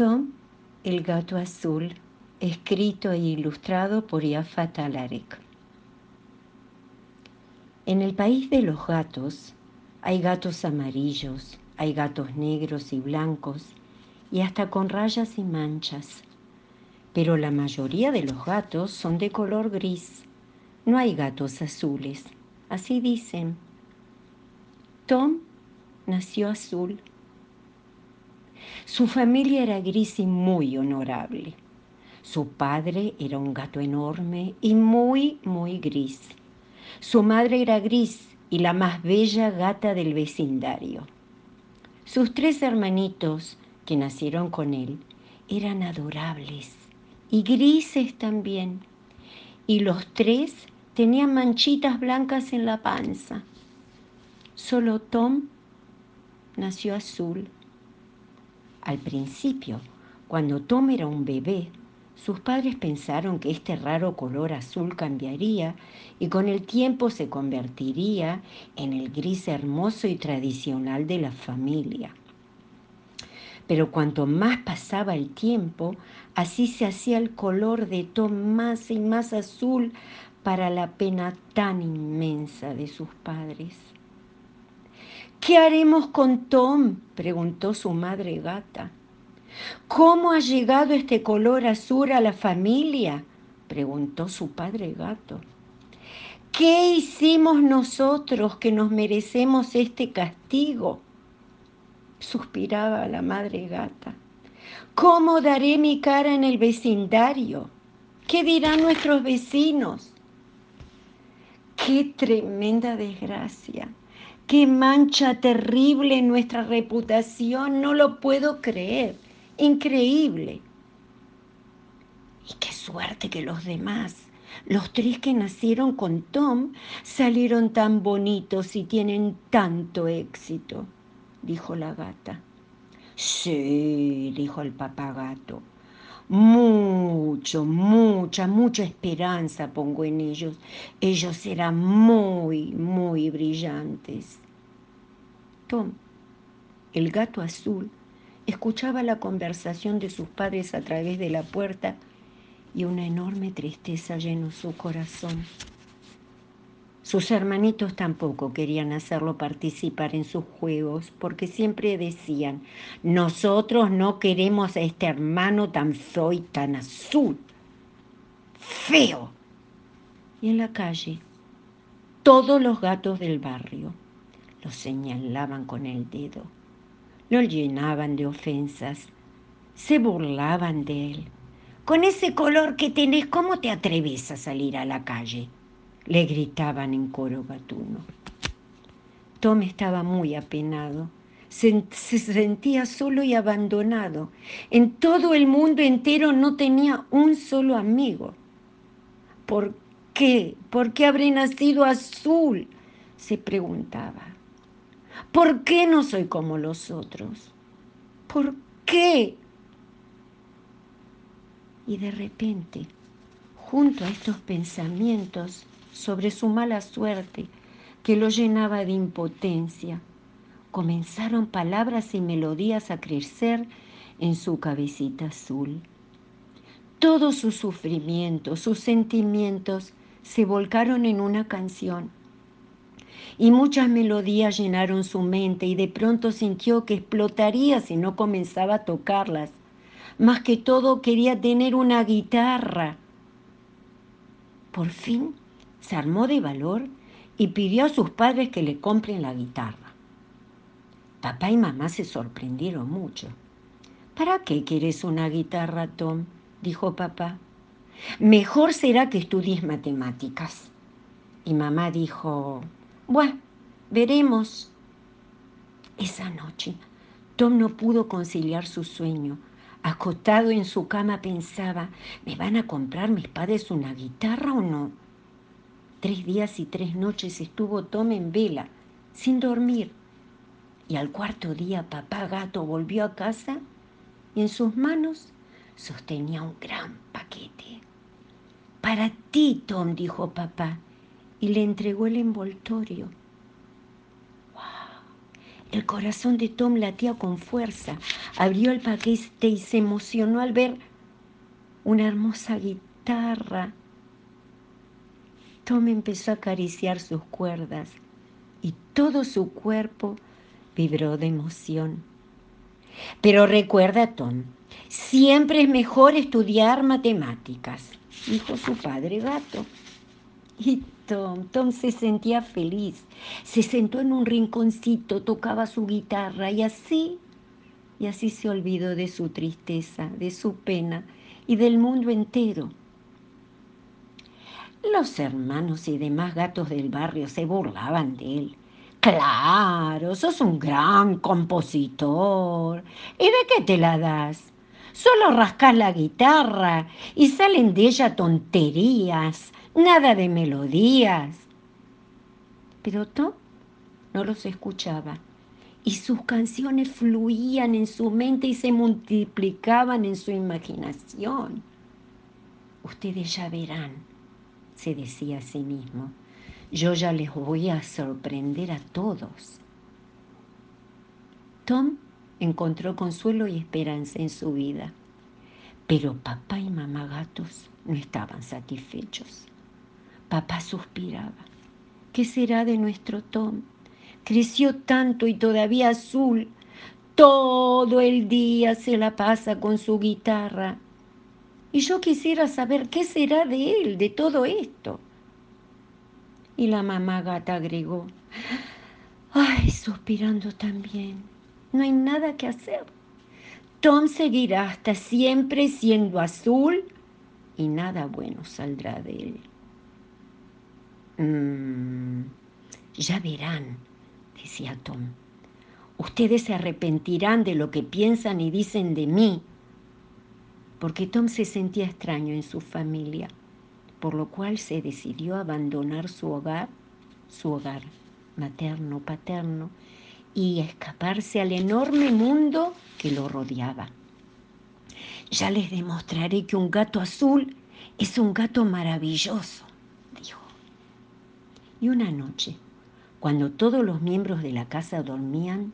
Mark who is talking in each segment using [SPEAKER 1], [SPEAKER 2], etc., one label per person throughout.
[SPEAKER 1] Tom, el gato azul, escrito e ilustrado por Yafa Talarek. En el país de los gatos hay gatos amarillos, hay gatos negros y blancos y hasta con rayas y manchas. Pero la mayoría de los gatos son de color gris. No hay gatos azules. Así dicen. Tom nació azul su familia era gris y muy honorable. Su padre era un gato enorme y muy, muy gris. Su madre era gris y la más bella gata del vecindario. Sus tres hermanitos, que nacieron con él, eran adorables y grises también. Y los tres tenían manchitas blancas en la panza. Solo Tom nació azul al principio, cuando Tom era un bebé, sus padres pensaron que este raro color azul cambiaría y con el tiempo se convertiría en el gris hermoso y tradicional de la familia. Pero cuanto más pasaba el tiempo, así se hacía el color de Tom más y más azul para la pena tan inmensa de sus padres. ¿Qué haremos con Tom? preguntó su madre gata. ¿Cómo ha llegado este color azul a la familia? preguntó su padre gato. ¿Qué hicimos nosotros que nos merecemos este castigo? suspiraba la madre gata. ¿Cómo daré mi cara en el vecindario? ¿Qué dirán nuestros vecinos? ¡Qué tremenda desgracia! Qué mancha terrible en nuestra reputación, no lo puedo creer. Increíble. Y qué suerte que los demás, los tres que nacieron con Tom, salieron tan bonitos y tienen tanto éxito, dijo la gata. Sí, dijo el papagato. Mucho, mucha, mucha esperanza pongo en ellos. Ellos serán muy, muy brillantes. Tom, el gato azul, escuchaba la conversación de sus padres a través de la puerta y una enorme tristeza llenó su corazón. Sus hermanitos tampoco querían hacerlo participar en sus juegos porque siempre decían, nosotros no queremos a este hermano tan feo y tan azul. Feo. Y en la calle, todos los gatos del barrio lo señalaban con el dedo, lo llenaban de ofensas, se burlaban de él. Con ese color que tenés, ¿cómo te atreves a salir a la calle? Le gritaban en coro gatuno. Tom estaba muy apenado. Se, se, sentía solo y abandonado. En todo el mundo entero no tenía un solo amigo. ¿Por qué? ¿Por qué habré nacido azul? se preguntaba. ¿Por qué no soy como los otros? ¿Por qué? Y de repente, junto a estos pensamientos, sobre su mala suerte que lo llenaba de impotencia. Comenzaron palabras y melodías a crecer en su cabecita azul. Todos sus sufrimientos, sus sentimientos se volcaron en una canción. Y muchas melodías llenaron su mente y de pronto sintió que explotaría si no comenzaba a tocarlas. Más que todo quería tener una guitarra. Por fin se armó de valor y pidió a sus padres que le compren la guitarra. Papá y mamá se sorprendieron mucho. ¿Para qué quieres una guitarra, Tom? dijo papá. Mejor será que estudies matemáticas. Y mamá dijo, bueno, veremos. Esa noche, Tom no pudo conciliar su sueño. Acostado en su cama pensaba, ¿me van a comprar mis padres una guitarra o no? Tres días y tres noches estuvo Tom en vela, sin dormir. Y al cuarto día papá gato volvió a casa y en sus manos sostenía un gran paquete. Para ti, Tom, dijo papá, y le entregó el envoltorio. El corazón de Tom latía con fuerza. Abrió el paquete y se emocionó al ver una hermosa guitarra. Tom empezó a acariciar sus cuerdas y todo su cuerpo vibró de emoción. Pero recuerda, Tom, siempre es mejor estudiar matemáticas, dijo su padre gato. Y Tom, Tom se sentía feliz. Se sentó en un rinconcito, tocaba su guitarra y así, y así se olvidó de su tristeza, de su pena y del mundo entero. Los hermanos y demás gatos del barrio se burlaban de él. Claro, sos un gran compositor. ¿Y de qué te la das? Solo rascas la guitarra y salen de ella tonterías, nada de melodías. Pero Tom no los escuchaba y sus canciones fluían en su mente y se multiplicaban en su imaginación. Ustedes ya verán, se decía a sí mismo, yo ya les voy a sorprender a todos. Tom encontró consuelo y esperanza en su vida, pero papá y mamá gatos no estaban satisfechos. Papá suspiraba. ¿Qué será de nuestro Tom? Creció tanto y todavía azul. Todo el día se la pasa con su guitarra. Y yo quisiera saber qué será de él, de todo esto. Y la mamá gata agregó, ay, suspirando también, no hay nada que hacer. Tom seguirá hasta siempre siendo azul y nada bueno saldrá de él. Mm, ya verán, decía Tom. Ustedes se arrepentirán de lo que piensan y dicen de mí, porque Tom se sentía extraño en su familia por lo cual se decidió abandonar su hogar, su hogar materno, paterno, y escaparse al enorme mundo que lo rodeaba. Ya les demostraré que un gato azul es un gato maravilloso, dijo. Y una noche, cuando todos los miembros de la casa dormían,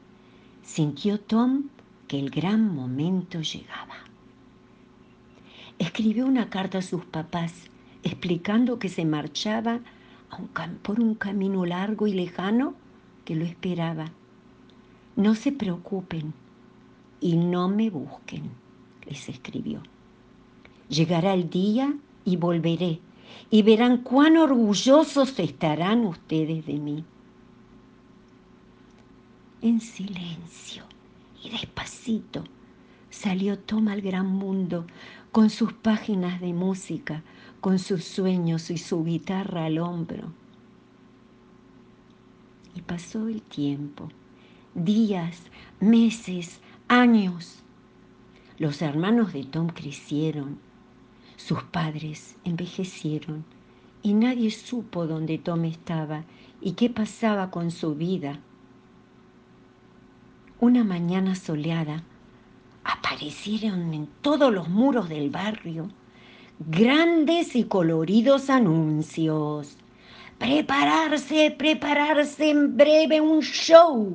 [SPEAKER 1] sintió Tom que el gran momento llegaba. Escribió una carta a sus papás explicando que se marchaba por un camino largo y lejano que lo esperaba. No se preocupen y no me busquen, les escribió. Llegará el día y volveré y verán cuán orgullosos estarán ustedes de mí. En silencio y despacito salió Toma al gran mundo con sus páginas de música, con sus sueños y su guitarra al hombro. Y pasó el tiempo, días, meses, años. Los hermanos de Tom crecieron, sus padres envejecieron y nadie supo dónde Tom estaba y qué pasaba con su vida. Una mañana soleada aparecieron en todos los muros del barrio grandes y coloridos anuncios. Prepararse, prepararse en breve un show.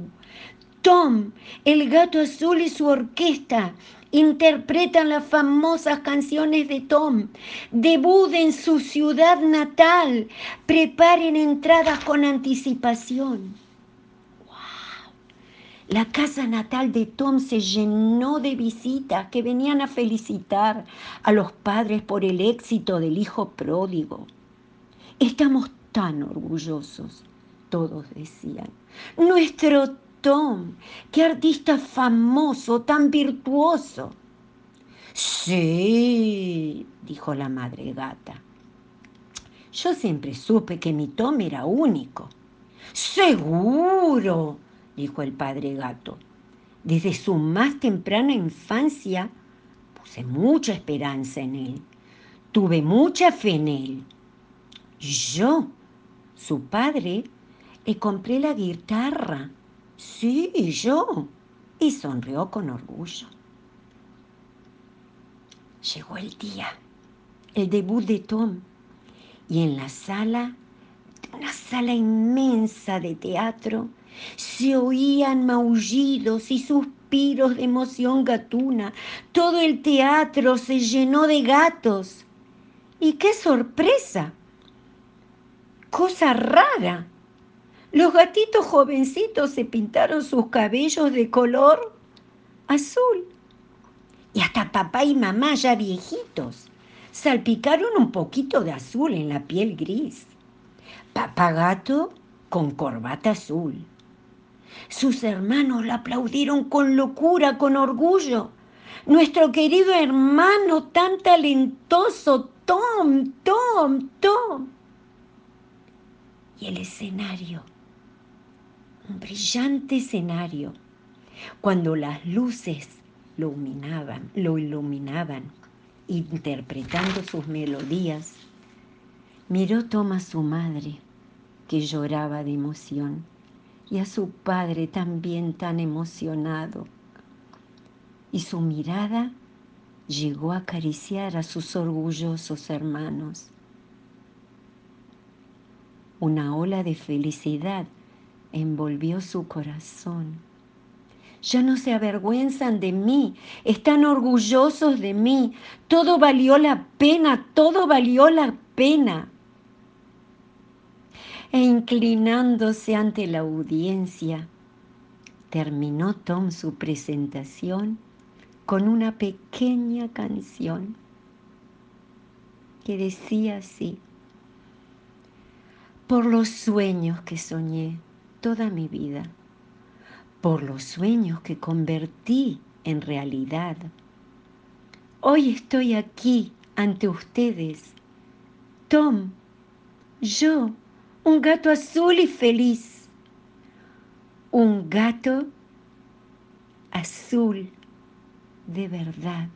[SPEAKER 1] Tom, el gato azul y su orquesta interpretan las famosas canciones de Tom. Debut en su ciudad natal. Preparen entradas con anticipación. La casa natal de Tom se llenó de visitas que venían a felicitar a los padres por el éxito del hijo pródigo. Estamos tan orgullosos, todos decían. Nuestro Tom, qué artista famoso, tan virtuoso. Sí, dijo la madre gata. Yo siempre supe que mi Tom era único. Seguro, dijo el padre gato. Desde su más temprana infancia puse mucha esperanza en él. Tuve mucha fe en él. Yo, su padre, le compré la guitarra. Sí, yo. Y sonrió con orgullo. Llegó el día, el debut de Tom. Y en la sala, una sala inmensa de teatro, Se oían maullidos y suspiros de emoción gatuna. Todo el teatro se llenó de gatos. ¡Y qué sorpresa! Cosa rara. Los gatitos jovencitos se pintaron sus cabellos de color azul. Y hasta papá y mamá ya viejitos salpicaron un poquito de azul en la piel gris. Papá gato con corbata azul. Sus hermanos la aplaudieron con locura, con orgullo. Nuestro querido hermano tan talentoso, Tom, Tom, Tom. Y el escenario, un brillante escenario, cuando las luces lo iluminaban, lo iluminaban, interpretando sus melodías, miró Tom a su madre, que lloraba de emoción, y a su padre también tan emocionado. Y su mirada llegó a acariciar a sus orgullosos hermanos. Una ola de felicidad envolvió su corazón. Ya no se avergüenzan de mí, están orgullosos de mí. Todo valió la pena, todo valió la pena. E inclinándose ante la audiencia, terminó Tom su presentación con una pequeña canción que decía así, por los sueños que soñé toda mi vida, por los sueños que convertí en realidad. Hoy estoy aquí ante ustedes, Tom, yo, un gato azul y feliz, un gato azul de verdad.